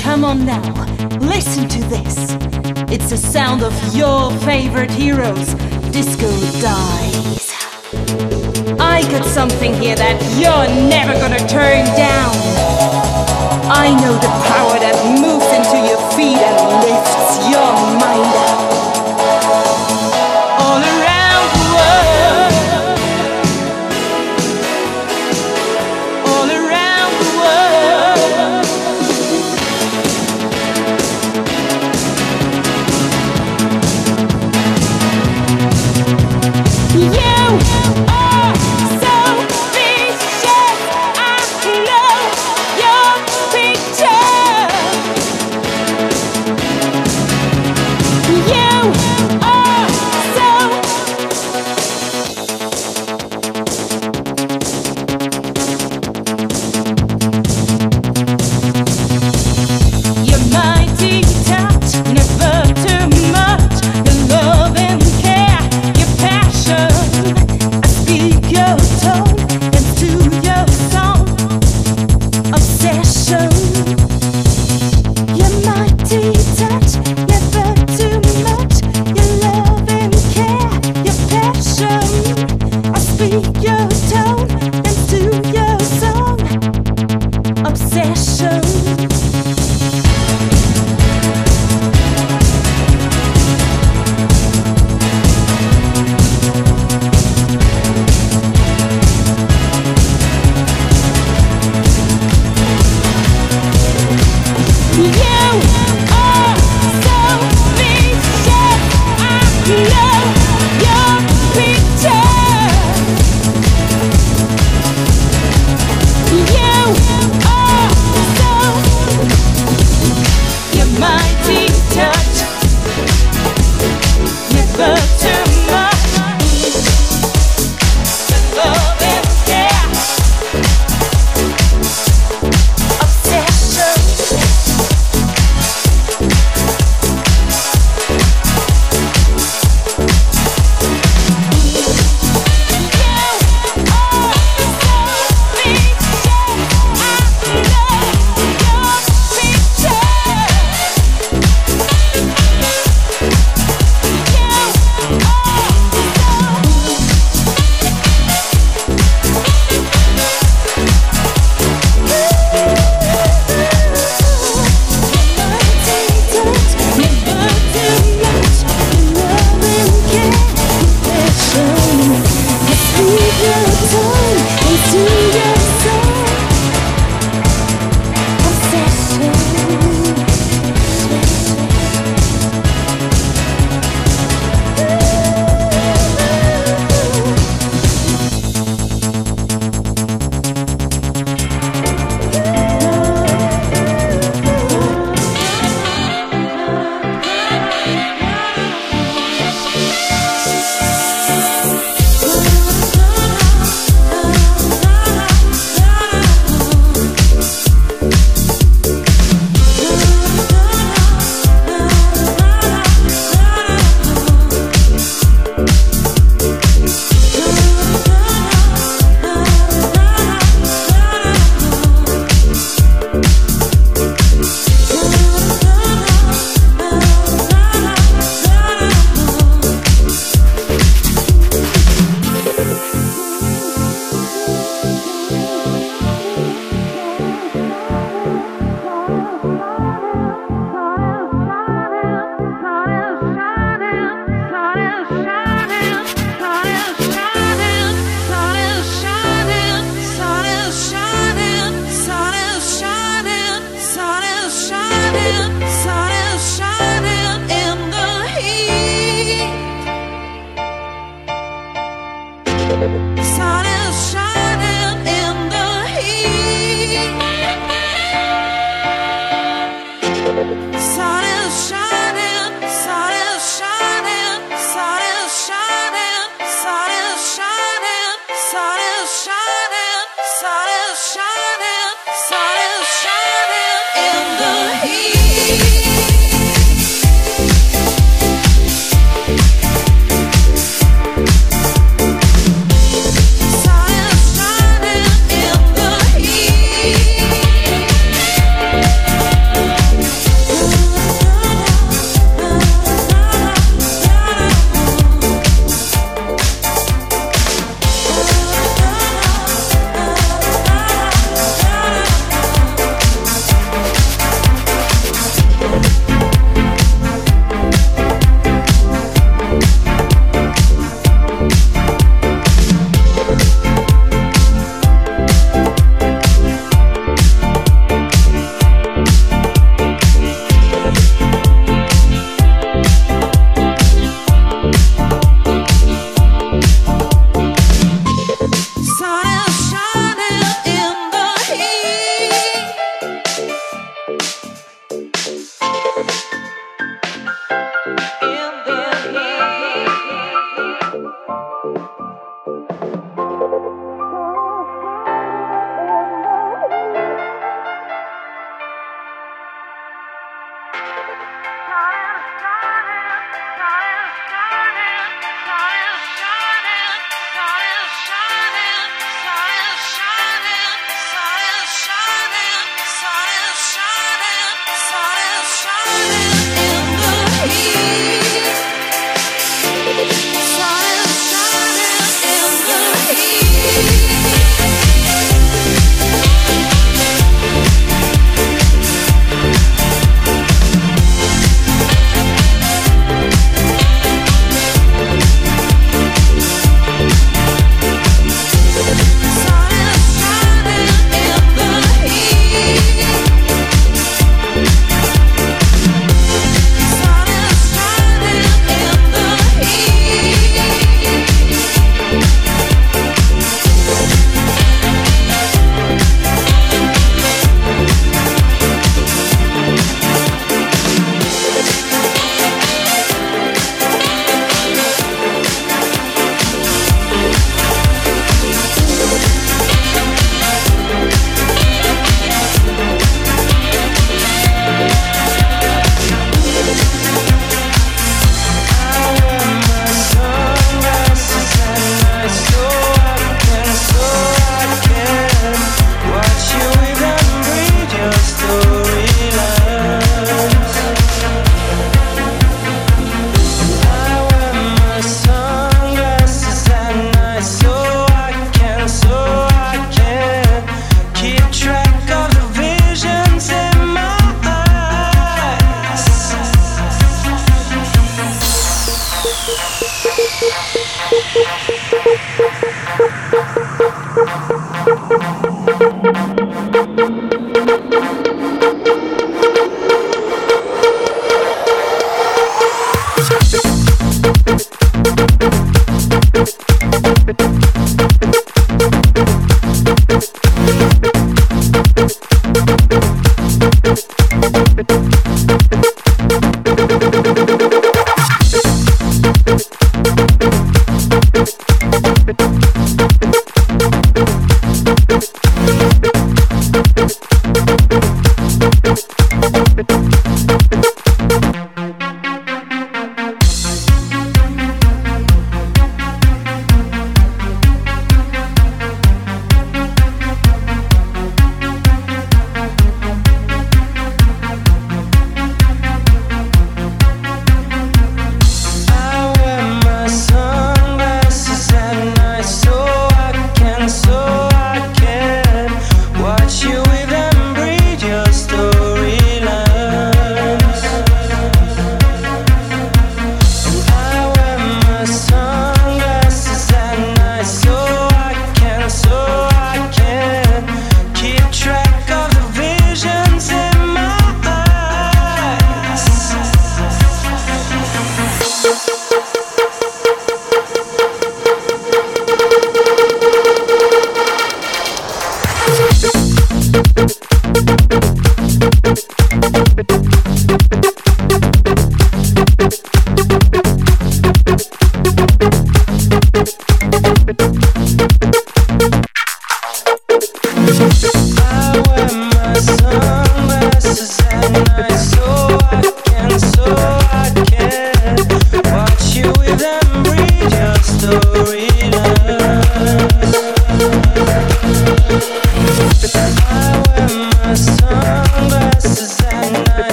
Come on now. Listen to this. It's the sound of your favorite heroes. Disco dies. I got something here that you're never gonna turn down. I know the power that moves into your feet and lifts your mind up.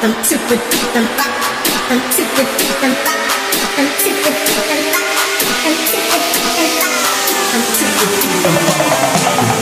Thank you.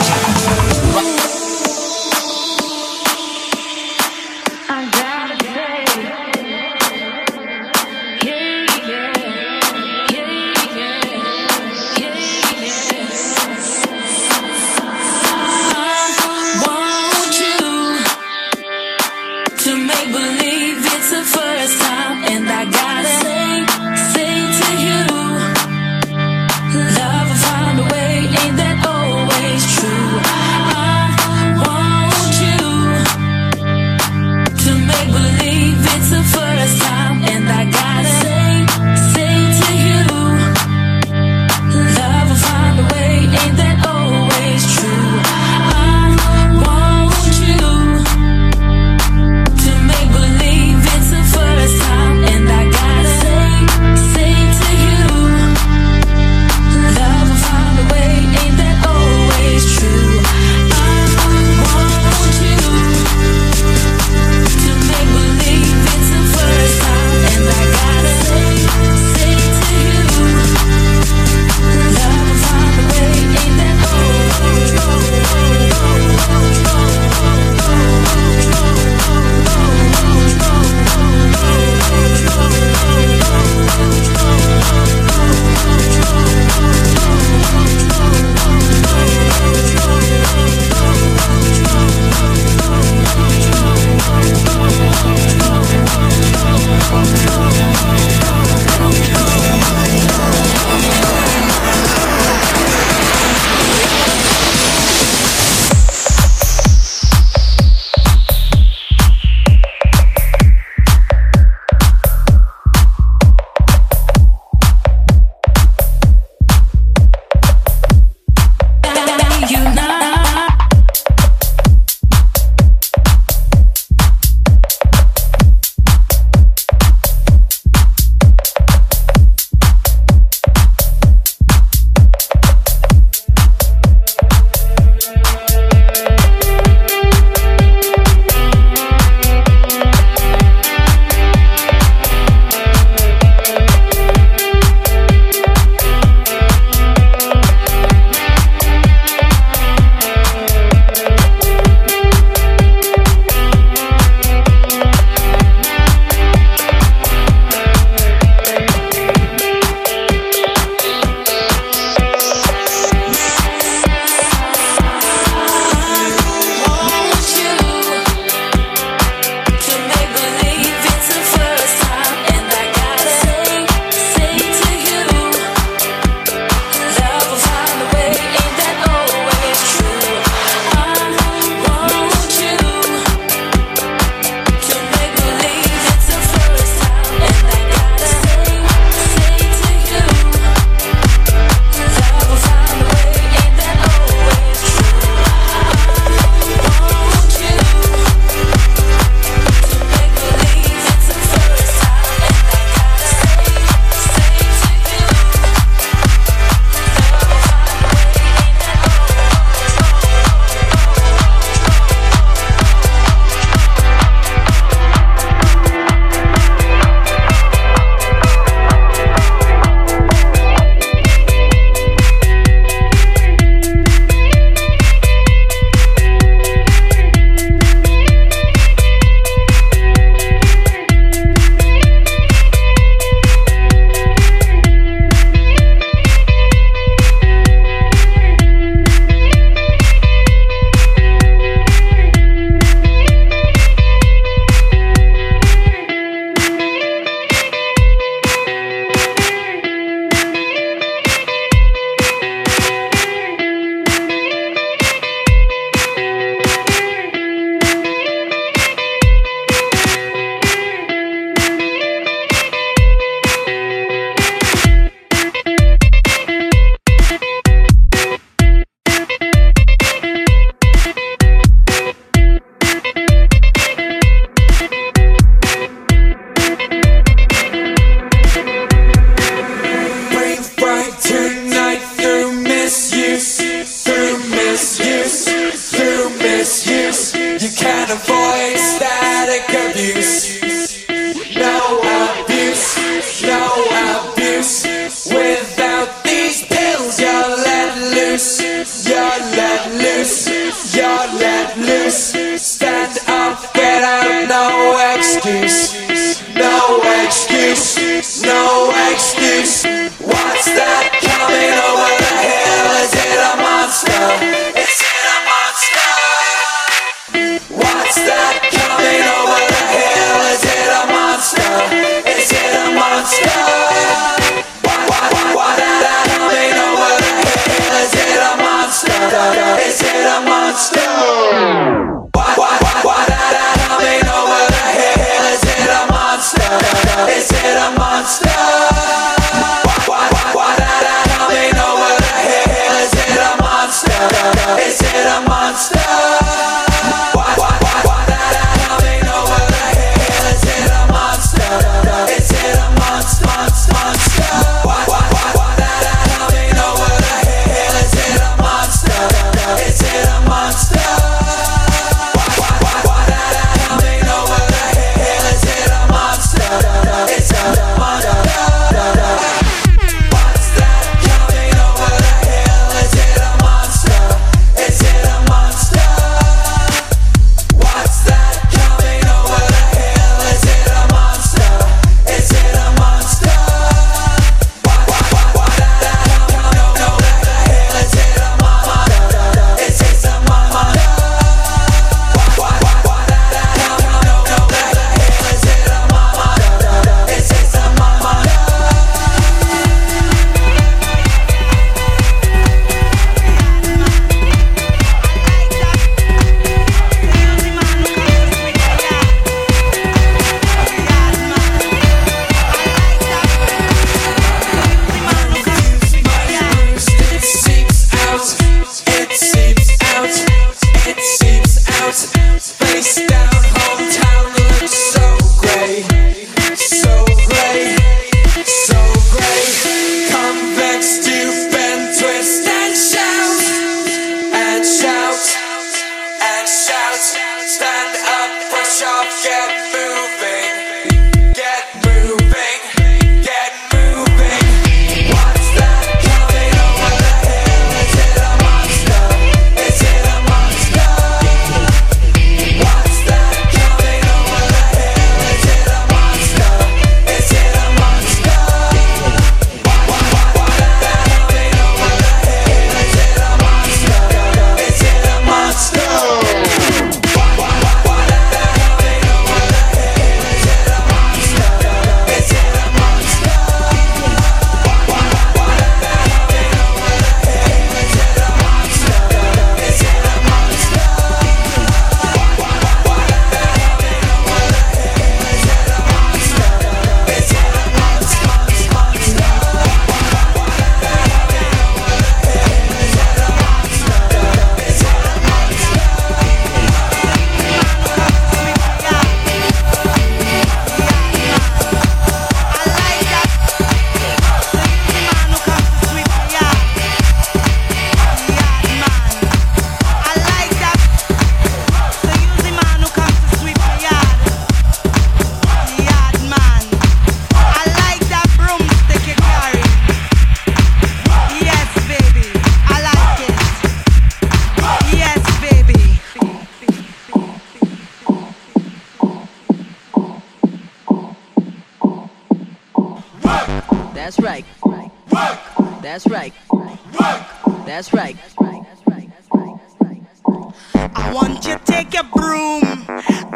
I want you to take your broom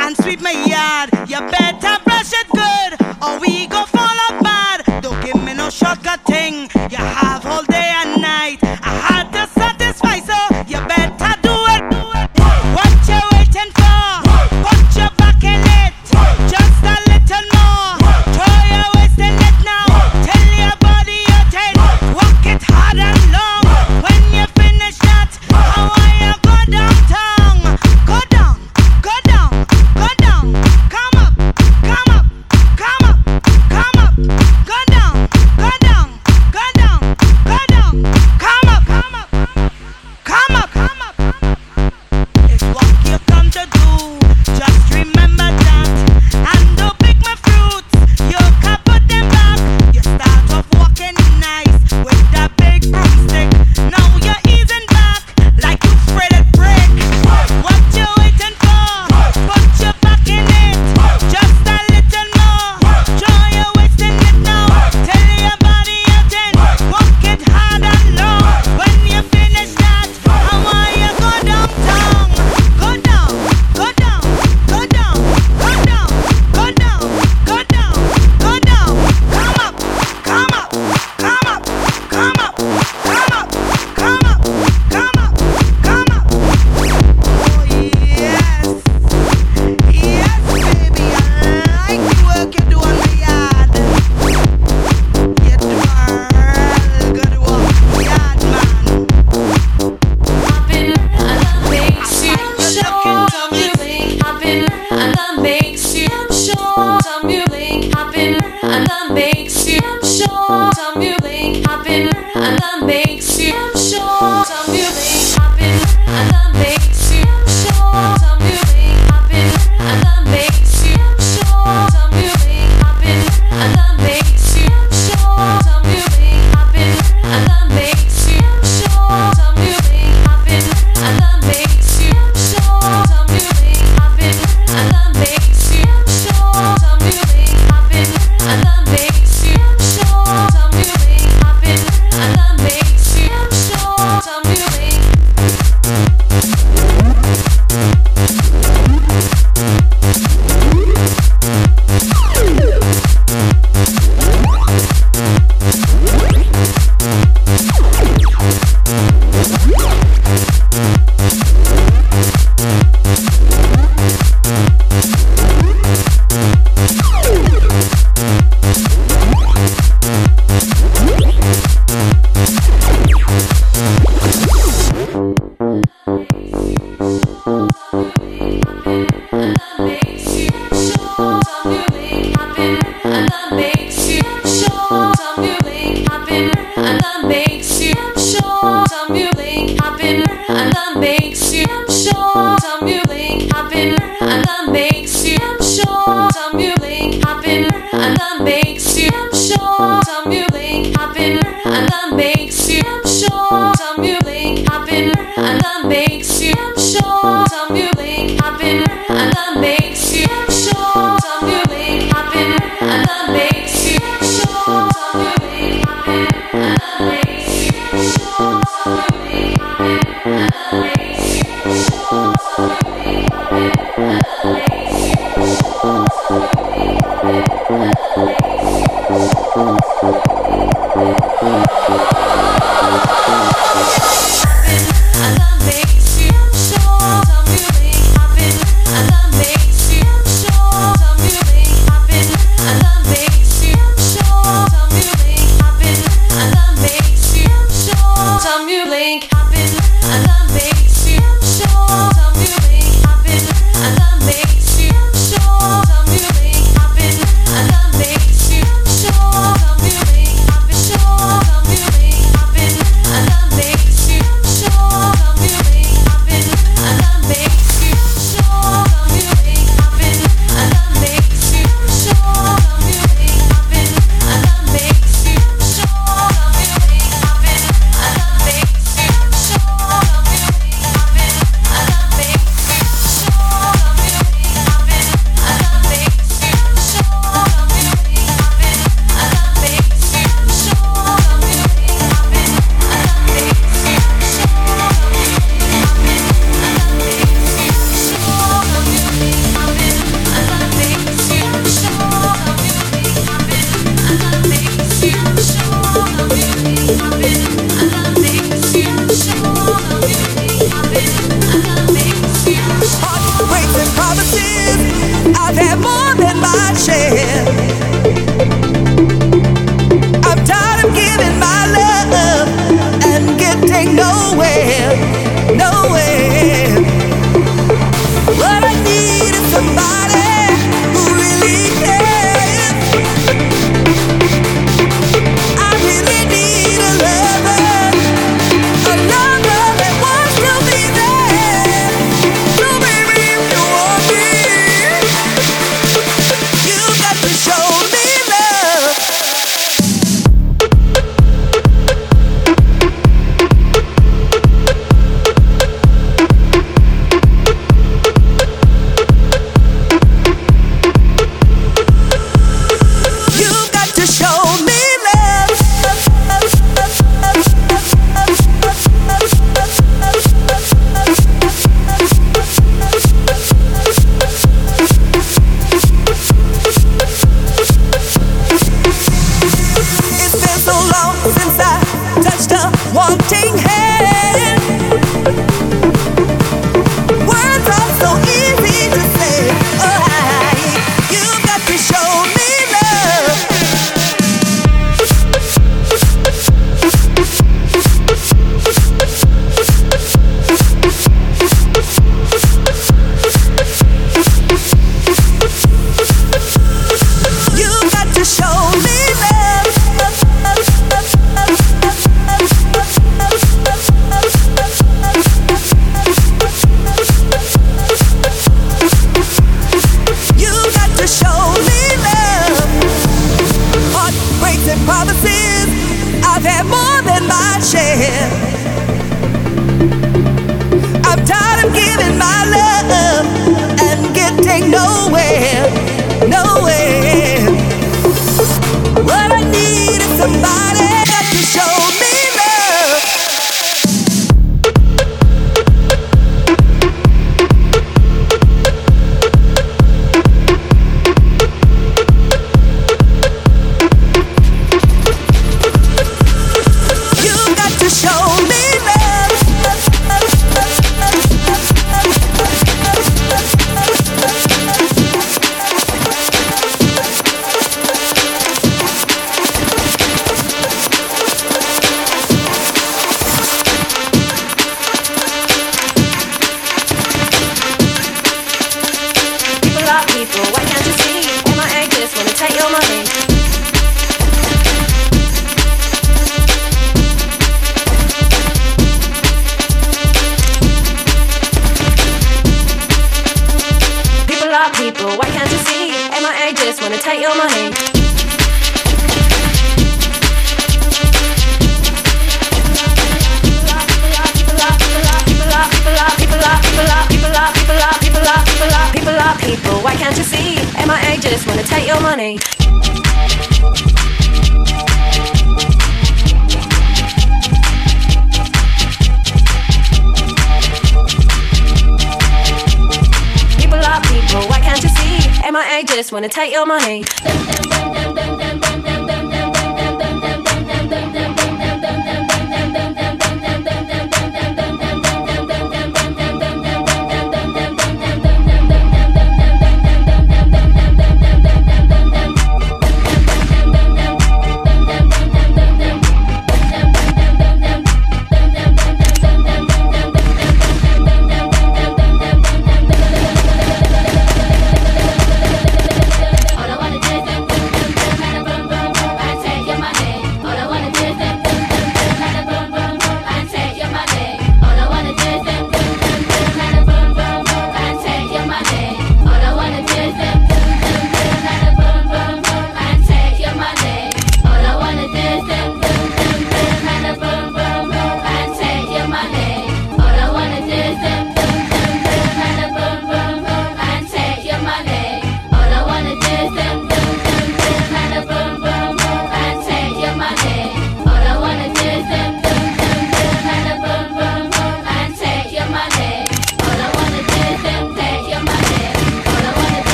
and sweep my yard. You better brush it good, or we go fall apart. Don't give me no shortcut thing. You have all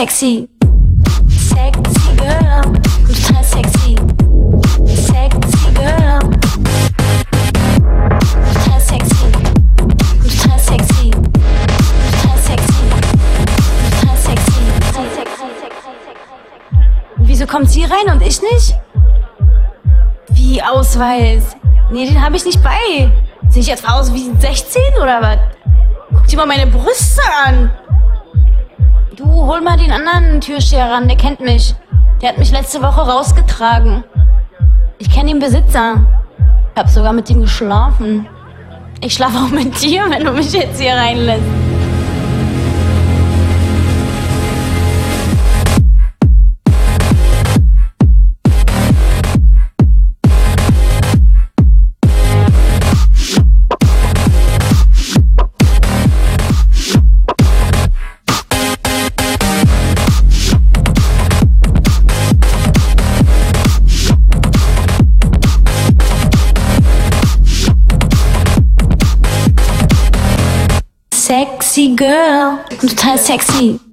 sexy. Sexy girl. Total sexy. Sexy girl. Total sexy. Total sexy. Total sexy. Total sexy. Wieso kommt sie rein und ich nicht? Wie Ausweis? Nee, den habe ich nicht bei. Sehe ich jetzt aus wie 16 oder was? Guck dir mal meine Brüste an. Hol mal den anderen Türsteher ran, der kennt mich. Der hat mich letzte Woche rausgetragen. Ich kenne den Besitzer. Ich hab sogar mit ihm geschlafen. Ich schlafe auch mit dir, wenn du mich jetzt hier reinlässt. Total sexy. Sexy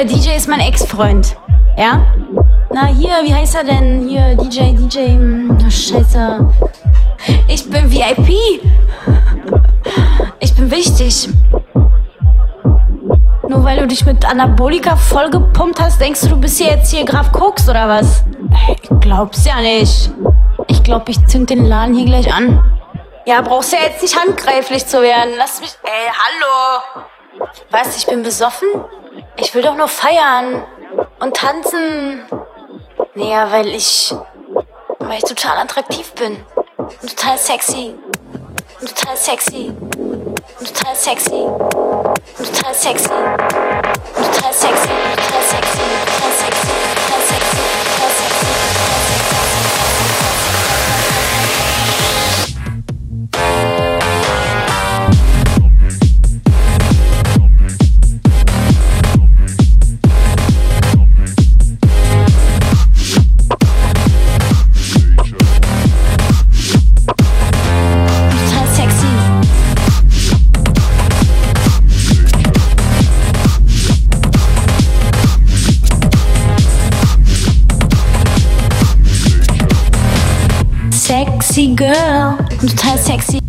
der DJ ist mein Ex-Freund. Ja? Na, hier, wie heißt er denn? Hier, DJ, DJ. hm, Scheiße. Ich bin VIP. Ich bin wichtig. Nur weil du dich mit Anabolika vollgepumpt hast, denkst du, du bist hier jetzt hier Graf Koks oder was? Ich glaub's ja nicht. Ich glaub, ich zünd den Laden hier gleich an. Ja, brauchst ja jetzt nicht handgreiflich zu werden. Lass mich. Ey, hallo! Weißt du, ich bin besoffen? Ich will doch nur feiern und tanzen. Naja, weil ich. weil ich total attraktiv bin. Und total sexy. Und total sexy. Und total sexy. Und total sexy. Und total sexy. Und total sexy. girl, I'm tired, sexy.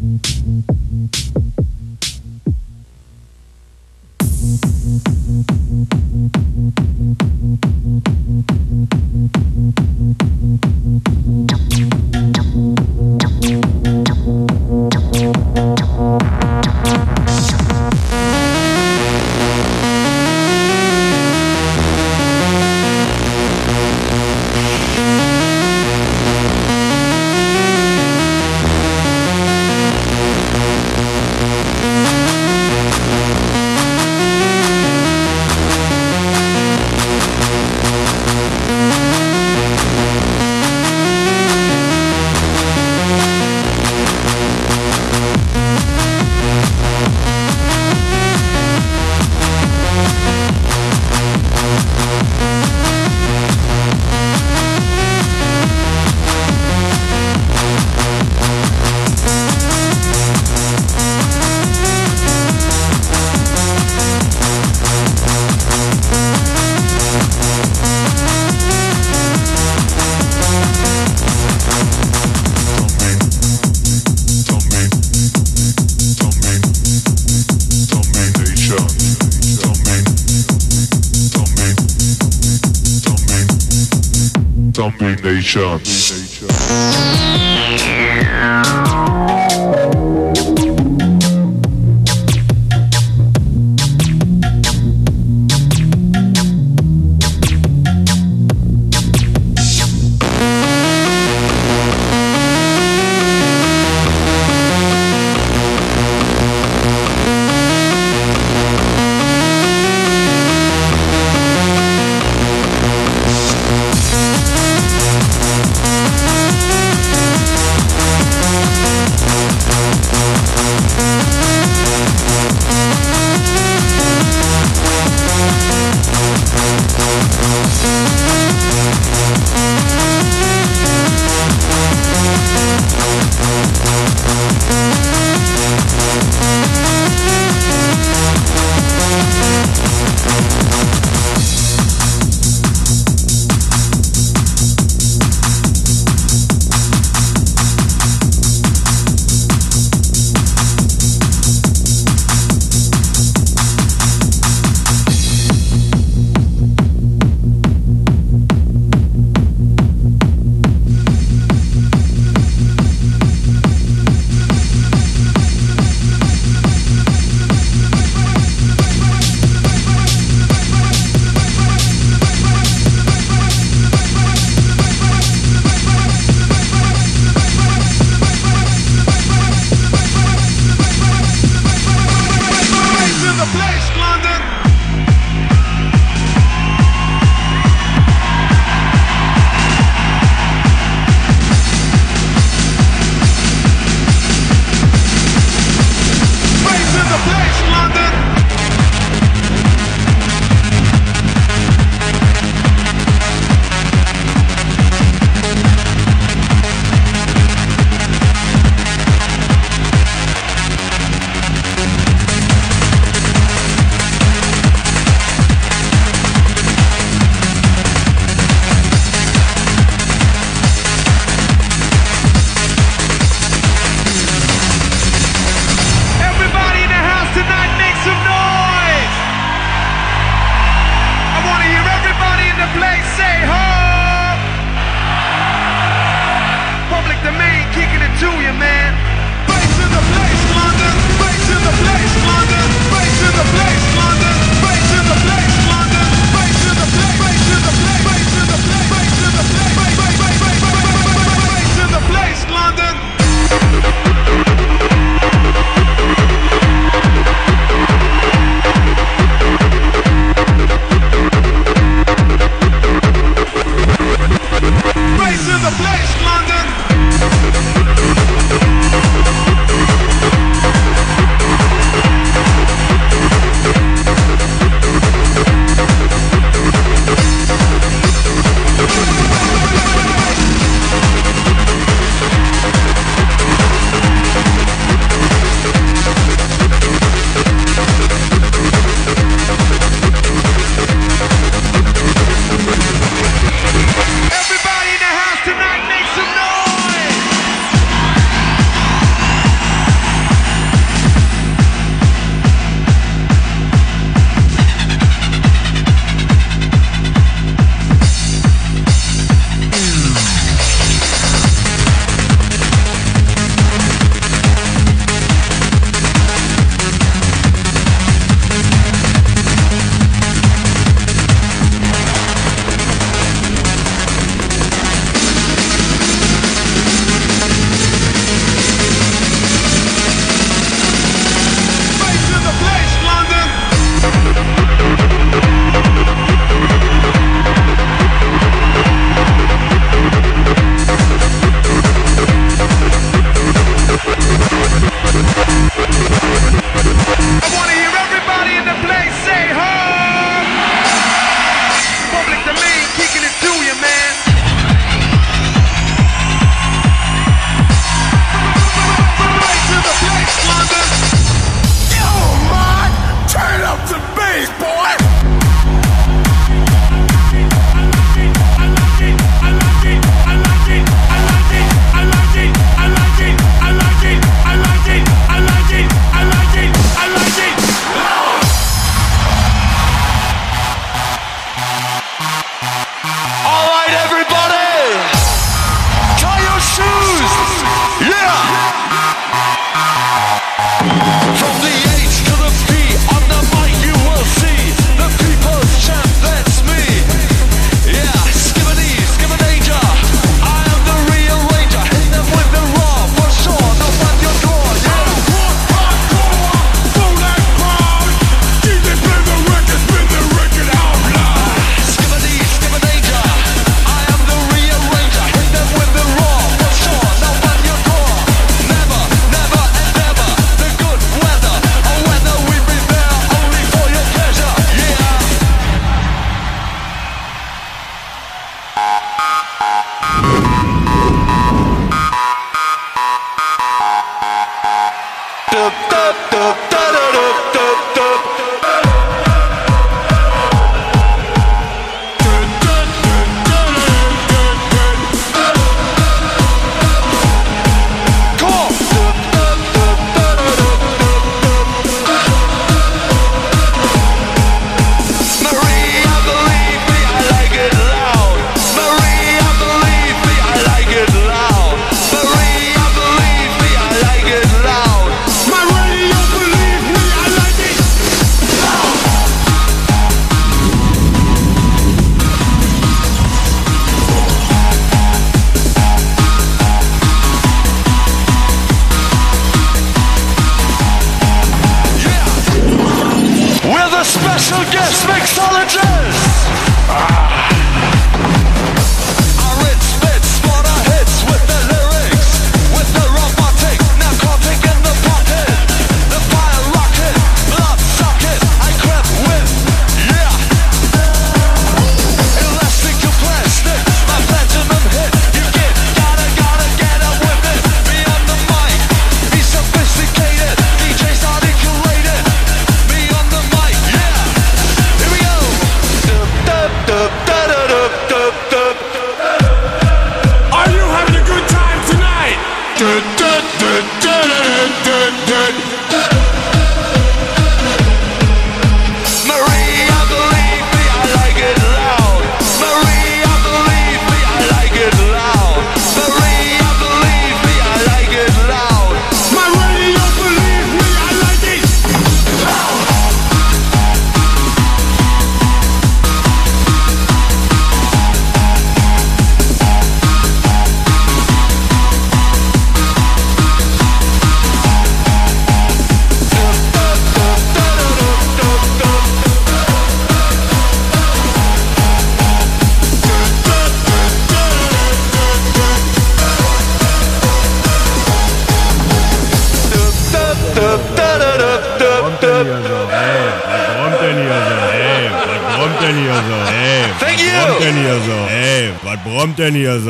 Shots.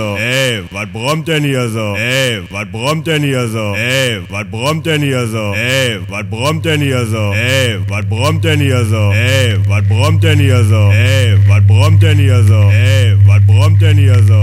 So? Ey, was brummt denn hier so? Ey, was brummt denn hier so? Ey, was brummt denn hier so? Ey, was brummt denn hier so? Ey, was brummt denn hier so? Ey, was brummt denn hier so? Ey, was brummt denn hier so? Ey, was brummt denn hier so?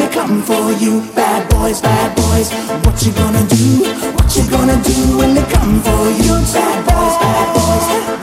gonna come for you. Bad boys, bad boys, what you gonna do? What you gonna do when they come for you? Bad boys, bad boys.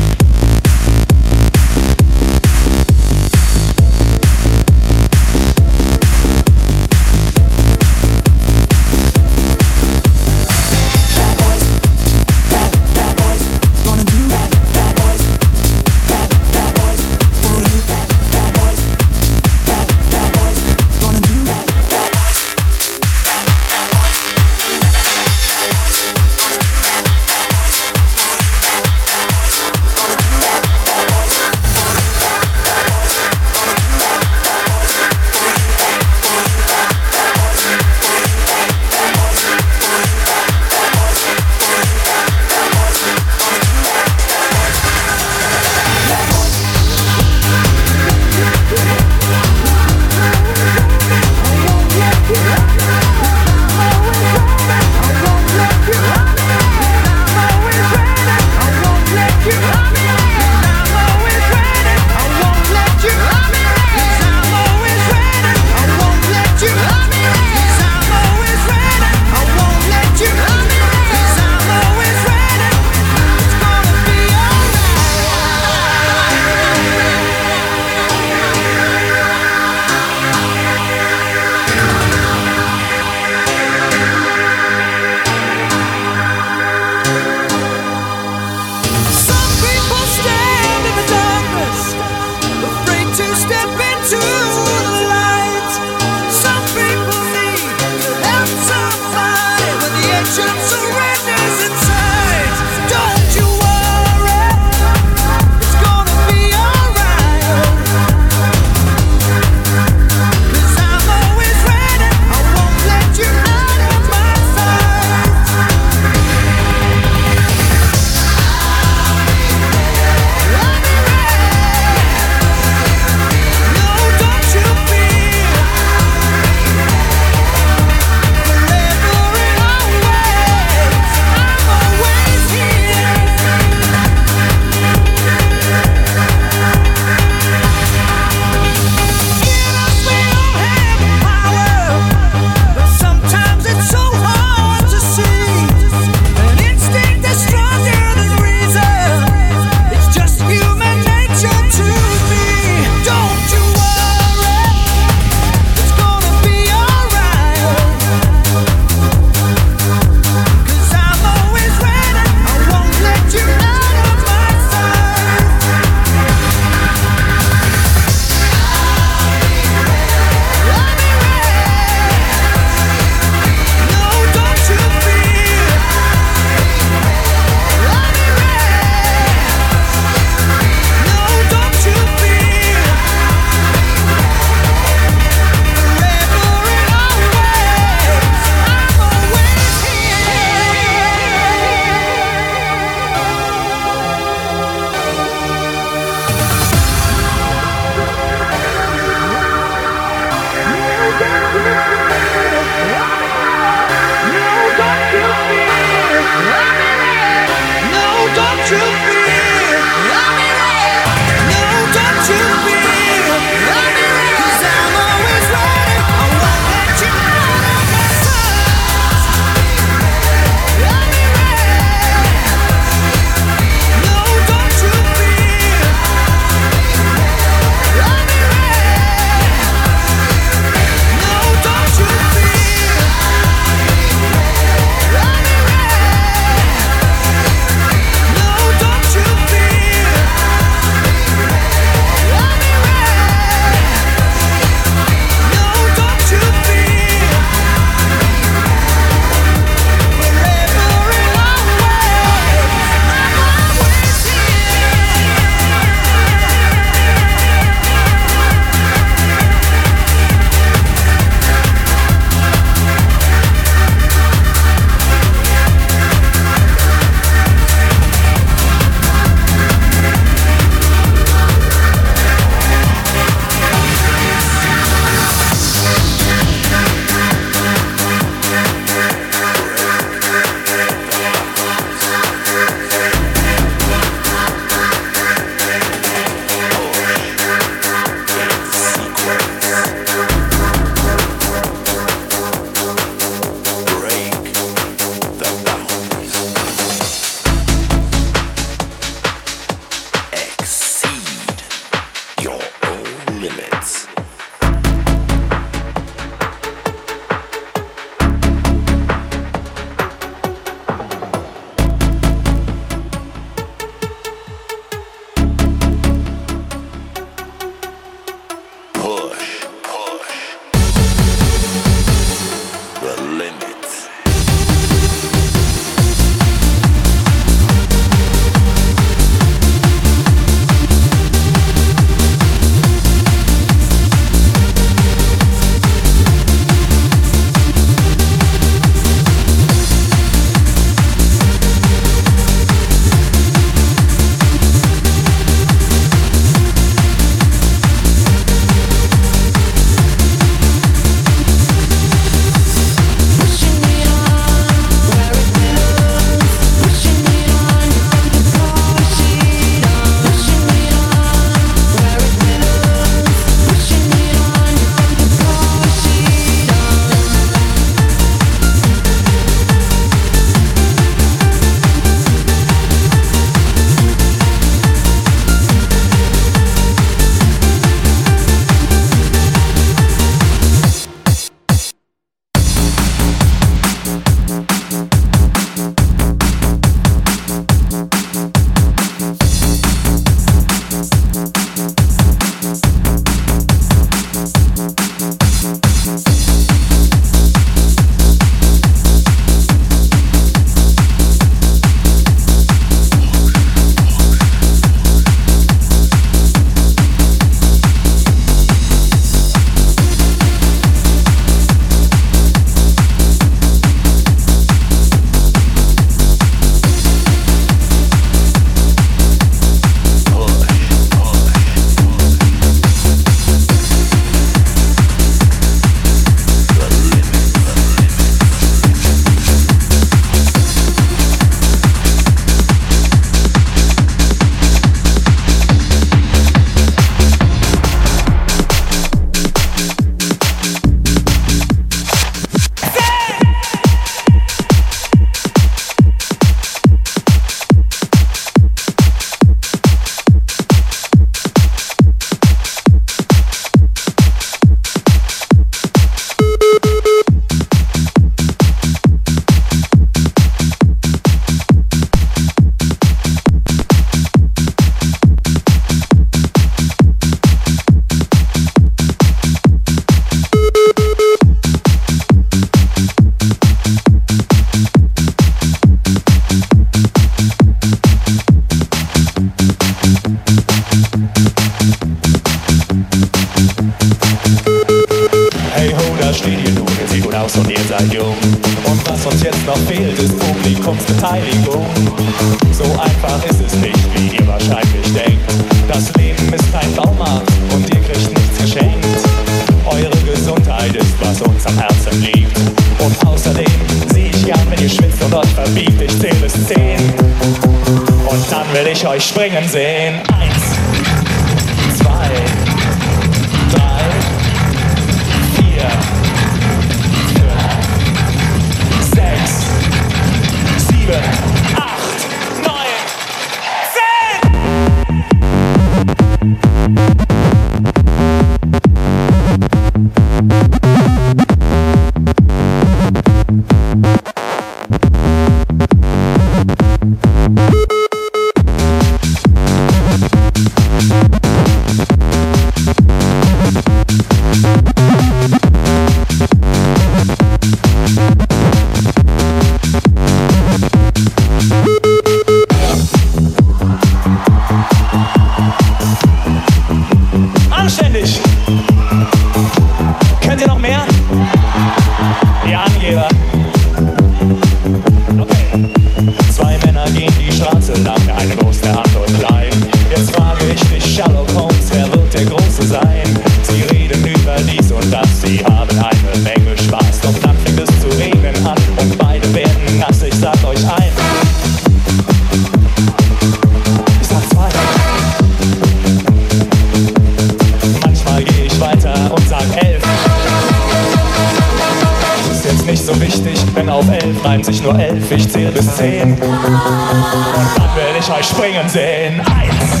Denn auf elf reimt sich nur elf, ich zähl bis zehn. Und dann will ich euch springen sehen. Eins,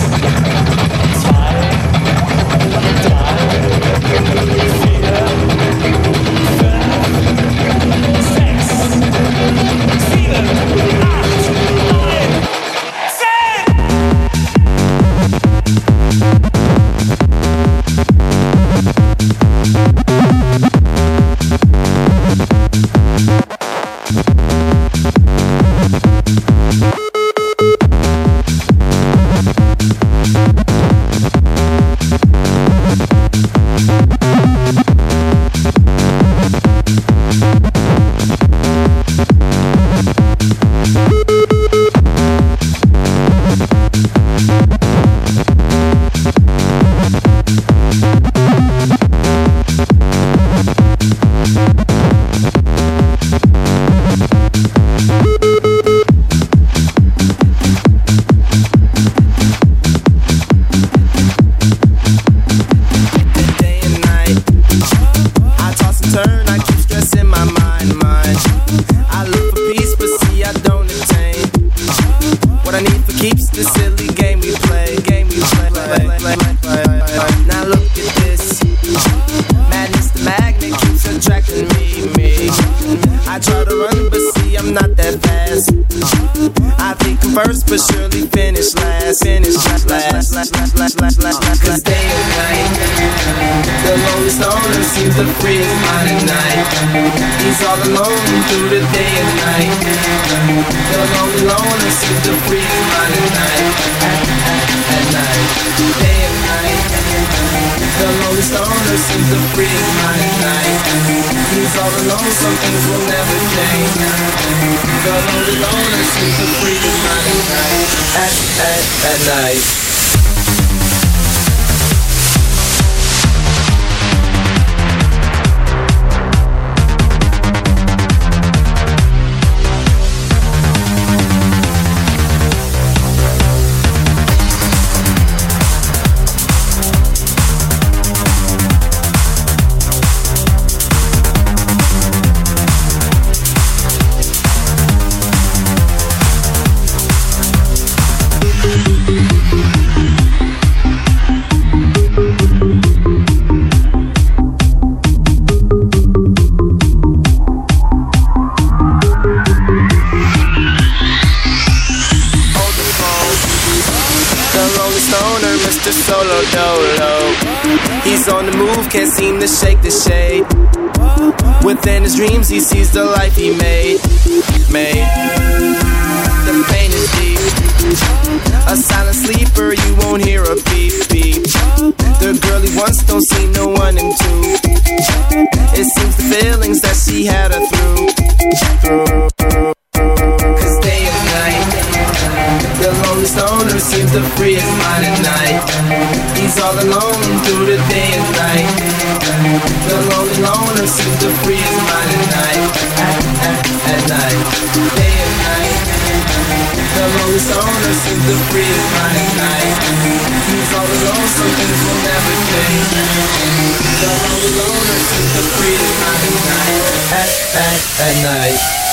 zwei, drei. Within his dreams, he sees the life he made. Made. The pain is deep. A silent sleeper, you won't hear a beep beep. The girl he wants don't see no one in two. It seems the feelings that she had her through. Cause day and night, the lonely stoner seems the freest mind at night. He's all alone through the day and night. The lonely loner seems to freeze at night at, at, at night, day and night. The lonely loner seems to freeze at night. He's all alone, so things will never change. The lonely loner seems to freeze my night at, at, at night.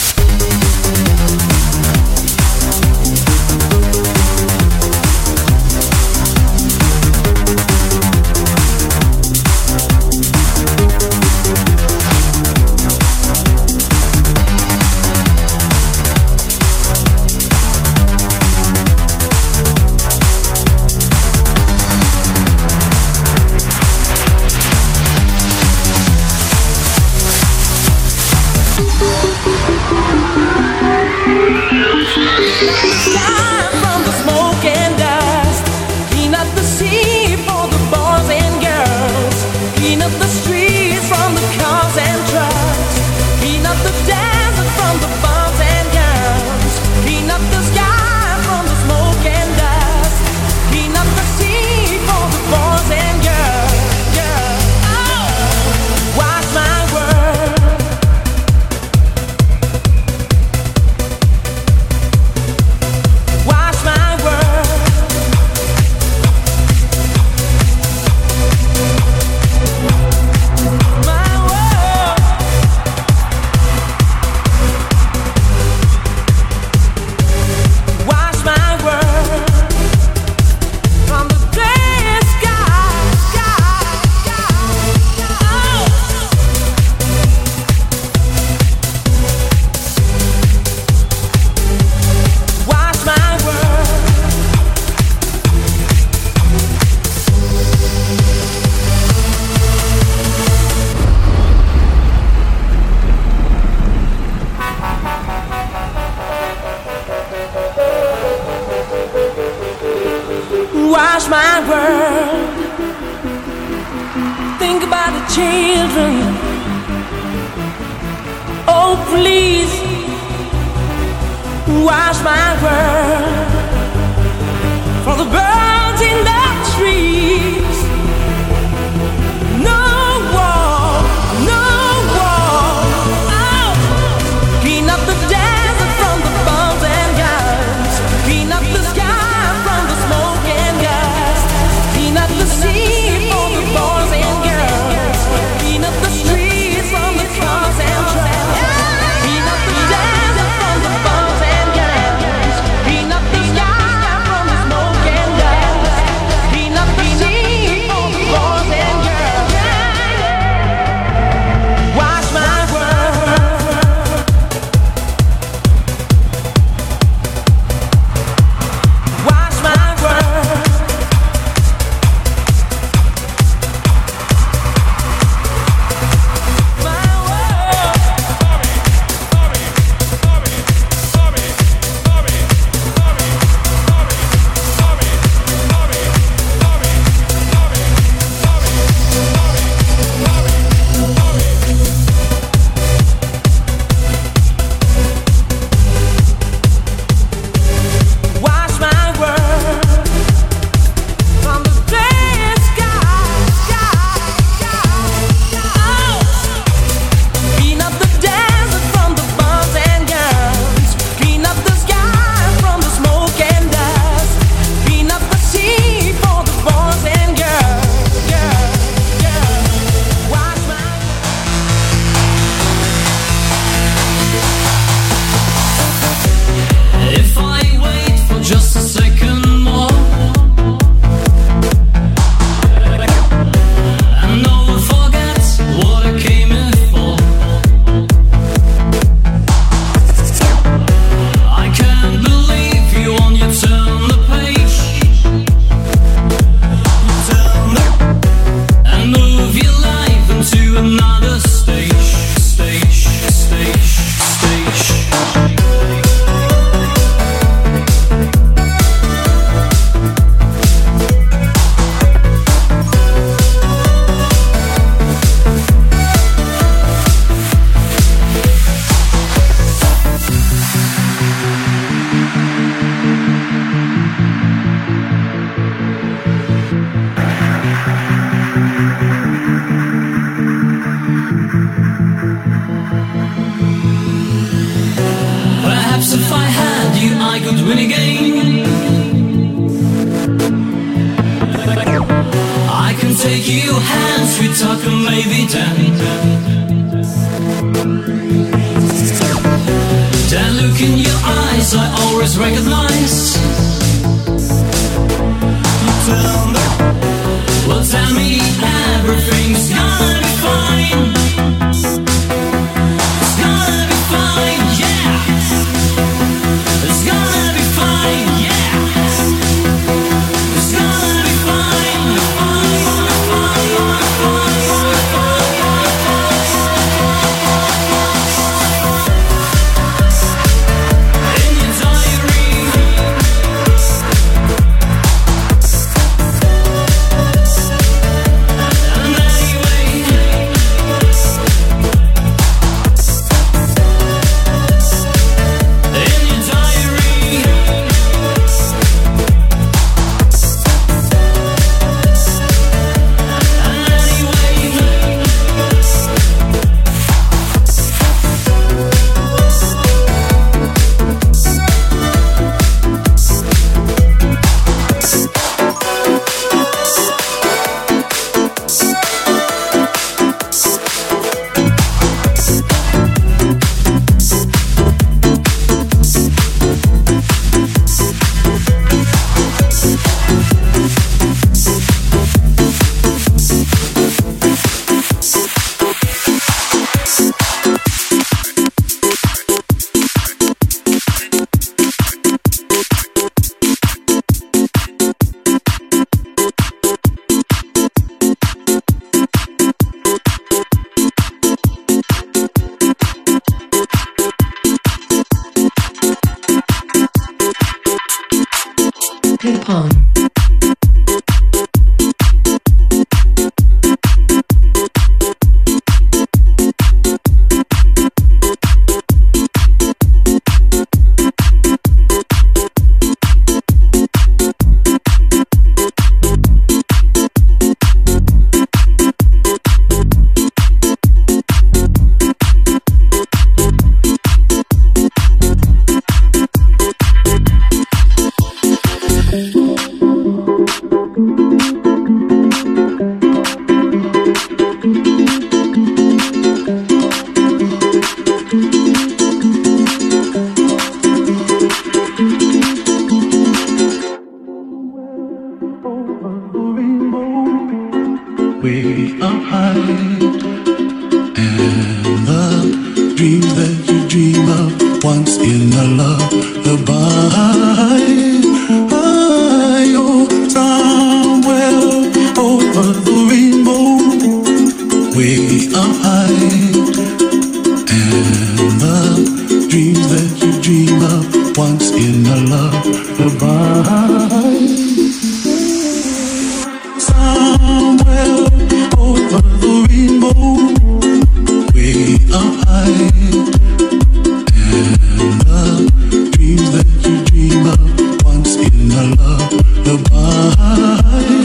I,